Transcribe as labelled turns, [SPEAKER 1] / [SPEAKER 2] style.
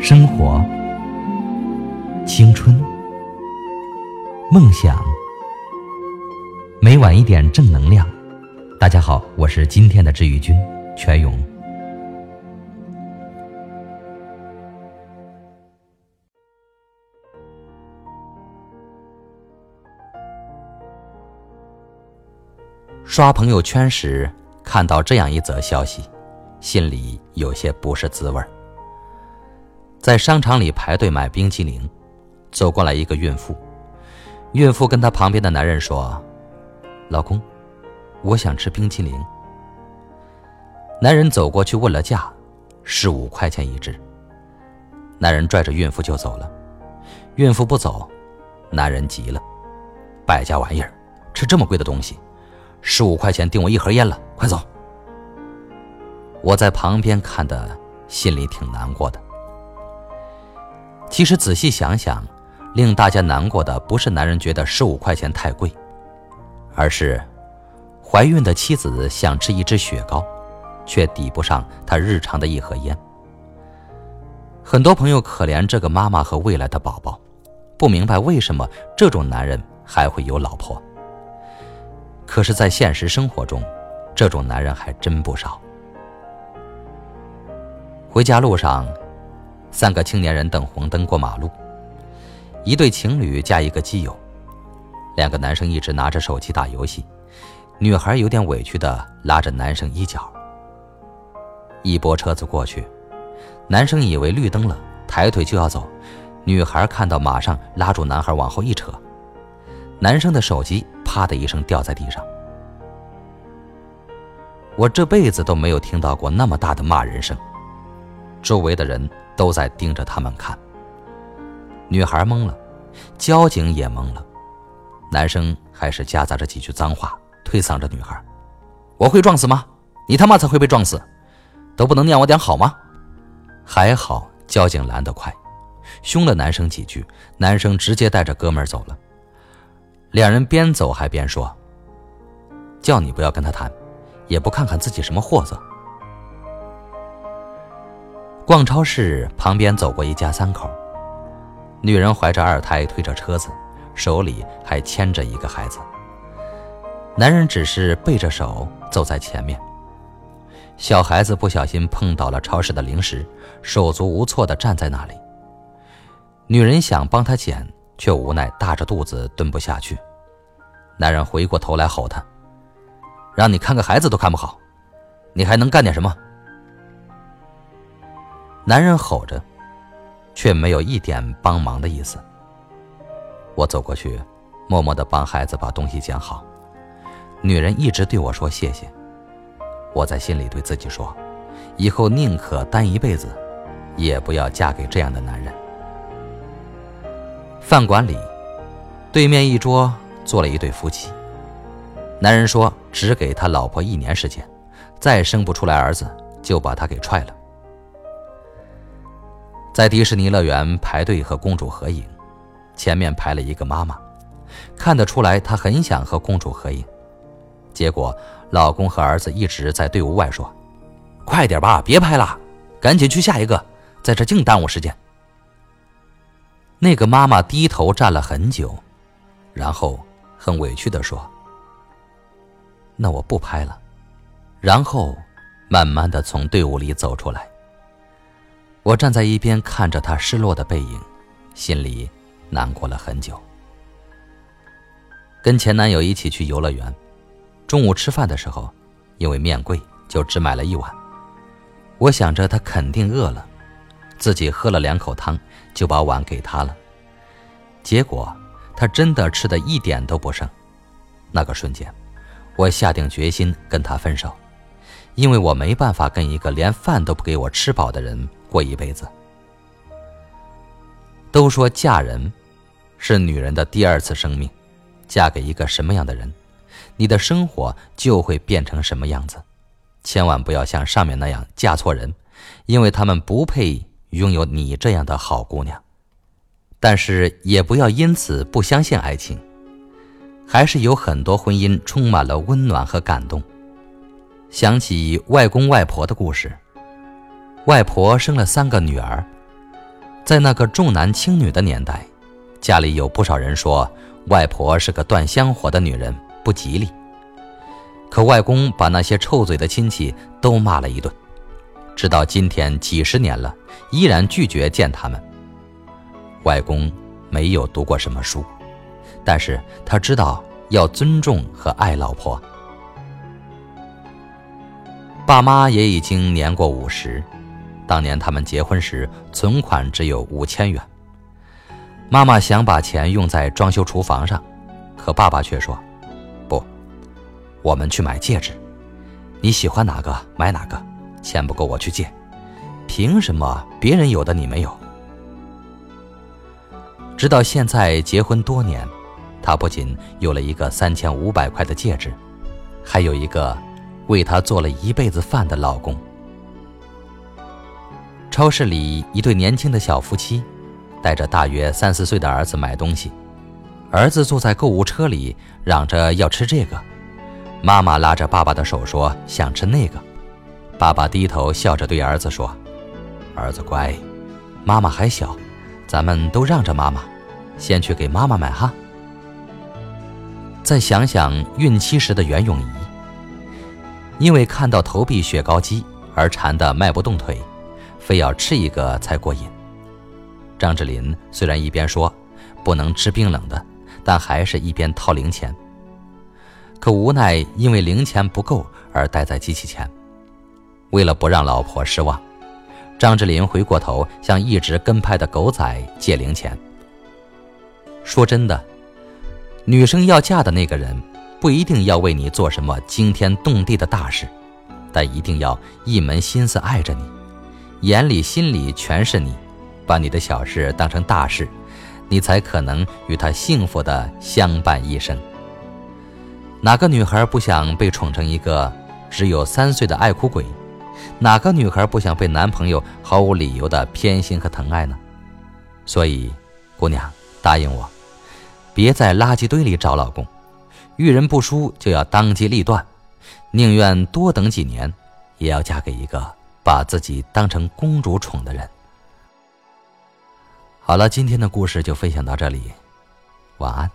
[SPEAKER 1] 生活、青春、梦想，每晚一点正能量。大家好，我是今天的治愈君全勇。刷朋友圈时看到这样一则消息，心里有些不是滋味儿。在商场里排队买冰淇淋，走过来一个孕妇。孕妇跟她旁边的男人说：“老公，我想吃冰淇淋。”男人走过去问了价，十五块钱一只。男人拽着孕妇就走了。孕妇不走，男人急了：“败家玩意儿，吃这么贵的东西！”十五块钱订我一盒烟了，快走！我在旁边看的，心里挺难过的。其实仔细想想，令大家难过的不是男人觉得十五块钱太贵，而是怀孕的妻子想吃一支雪糕，却抵不上他日常的一盒烟。很多朋友可怜这个妈妈和未来的宝宝，不明白为什么这种男人还会有老婆。可是，在现实生活中，这种男人还真不少。回家路上，三个青年人等红灯过马路，一对情侣加一个基友，两个男生一直拿着手机打游戏，女孩有点委屈的拉着男生衣角。一波车子过去，男生以为绿灯了，抬腿就要走，女孩看到马上拉住男孩往后一扯，男生的手机。啪的一声掉在地上，我这辈子都没有听到过那么大的骂人声。周围的人都在盯着他们看。女孩懵了，交警也懵了，男生还是夹杂着几句脏话，推搡着女孩：“我会撞死吗？你他妈才会被撞死，都不能念我点好吗？”还好交警拦得快，凶了男生几句，男生直接带着哥们走了。两人边走还边说：“叫你不要跟他谈，也不看看自己什么货色。”逛超市旁边走过一家三口，女人怀着二胎推着车子，手里还牵着一个孩子。男人只是背着手走在前面。小孩子不小心碰到了超市的零食，手足无措地站在那里。女人想帮他捡。却无奈大着肚子蹲不下去，男人回过头来吼他：“让你看个孩子都看不好，你还能干点什么？”男人吼着，却没有一点帮忙的意思。我走过去，默默的帮孩子把东西捡好。女人一直对我说谢谢，我在心里对自己说：以后宁可单一辈子，也不要嫁给这样的男人。饭馆里，对面一桌坐了一对夫妻。男人说：“只给他老婆一年时间，再生不出来儿子，就把他给踹了。”在迪士尼乐园排队和公主合影，前面排了一个妈妈，看得出来她很想和公主合影。结果，老公和儿子一直在队伍外说：“快点吧，别拍了，赶紧去下一个，在这净耽误时间。”那个妈妈低头站了很久，然后很委屈地说：“那我不拍了。”然后慢慢的从队伍里走出来。我站在一边看着她失落的背影，心里难过了很久。跟前男友一起去游乐园，中午吃饭的时候，因为面贵，就只买了一碗。我想着他肯定饿了。自己喝了两口汤，就把碗给他了。结果，他真的吃的一点都不剩。那个瞬间，我下定决心跟他分手，因为我没办法跟一个连饭都不给我吃饱的人过一辈子。都说嫁人，是女人的第二次生命，嫁给一个什么样的人，你的生活就会变成什么样子。千万不要像上面那样嫁错人，因为他们不配。拥有你这样的好姑娘，但是也不要因此不相信爱情。还是有很多婚姻充满了温暖和感动。想起外公外婆的故事，外婆生了三个女儿，在那个重男轻女的年代，家里有不少人说外婆是个断香火的女人，不吉利。可外公把那些臭嘴的亲戚都骂了一顿，直到今天几十年了，依然拒绝见他们。外公没有读过什么书，但是他知道要尊重和爱老婆。爸妈也已经年过五十，当年他们结婚时存款只有五千元。妈妈想把钱用在装修厨房上，可爸爸却说：“不，我们去买戒指，你喜欢哪个买哪个，钱不够我去借，凭什么别人有的你没有？”直到现在结婚多年，他不仅有了一个三千五百块的戒指，还有一个。为她做了一辈子饭的老公。超市里，一对年轻的小夫妻，带着大约三四岁的儿子买东西。儿子坐在购物车里，嚷着要吃这个。妈妈拉着爸爸的手说想吃那个。爸爸低头笑着对儿子说：“儿子乖，妈妈还小，咱们都让着妈妈，先去给妈妈买哈。”再想想孕期时的袁咏仪。因为看到投币雪糕机而馋得迈不动腿，非要吃一个才过瘾。张智霖虽然一边说不能吃冰冷的，但还是一边掏零钱。可无奈因为零钱不够而待在机器前。为了不让老婆失望，张智霖回过头向一直跟拍的狗仔借零钱。说真的，女生要嫁的那个人。不一定要为你做什么惊天动地的大事，但一定要一门心思爱着你，眼里心里全是你，把你的小事当成大事，你才可能与他幸福的相伴一生。哪个女孩不想被宠成一个只有三岁的爱哭鬼？哪个女孩不想被男朋友毫无理由的偏心和疼爱呢？所以，姑娘，答应我，别在垃圾堆里找老公。遇人不淑就要当机立断，宁愿多等几年，也要嫁给一个把自己当成公主宠的人。好了，今天的故事就分享到这里，晚安。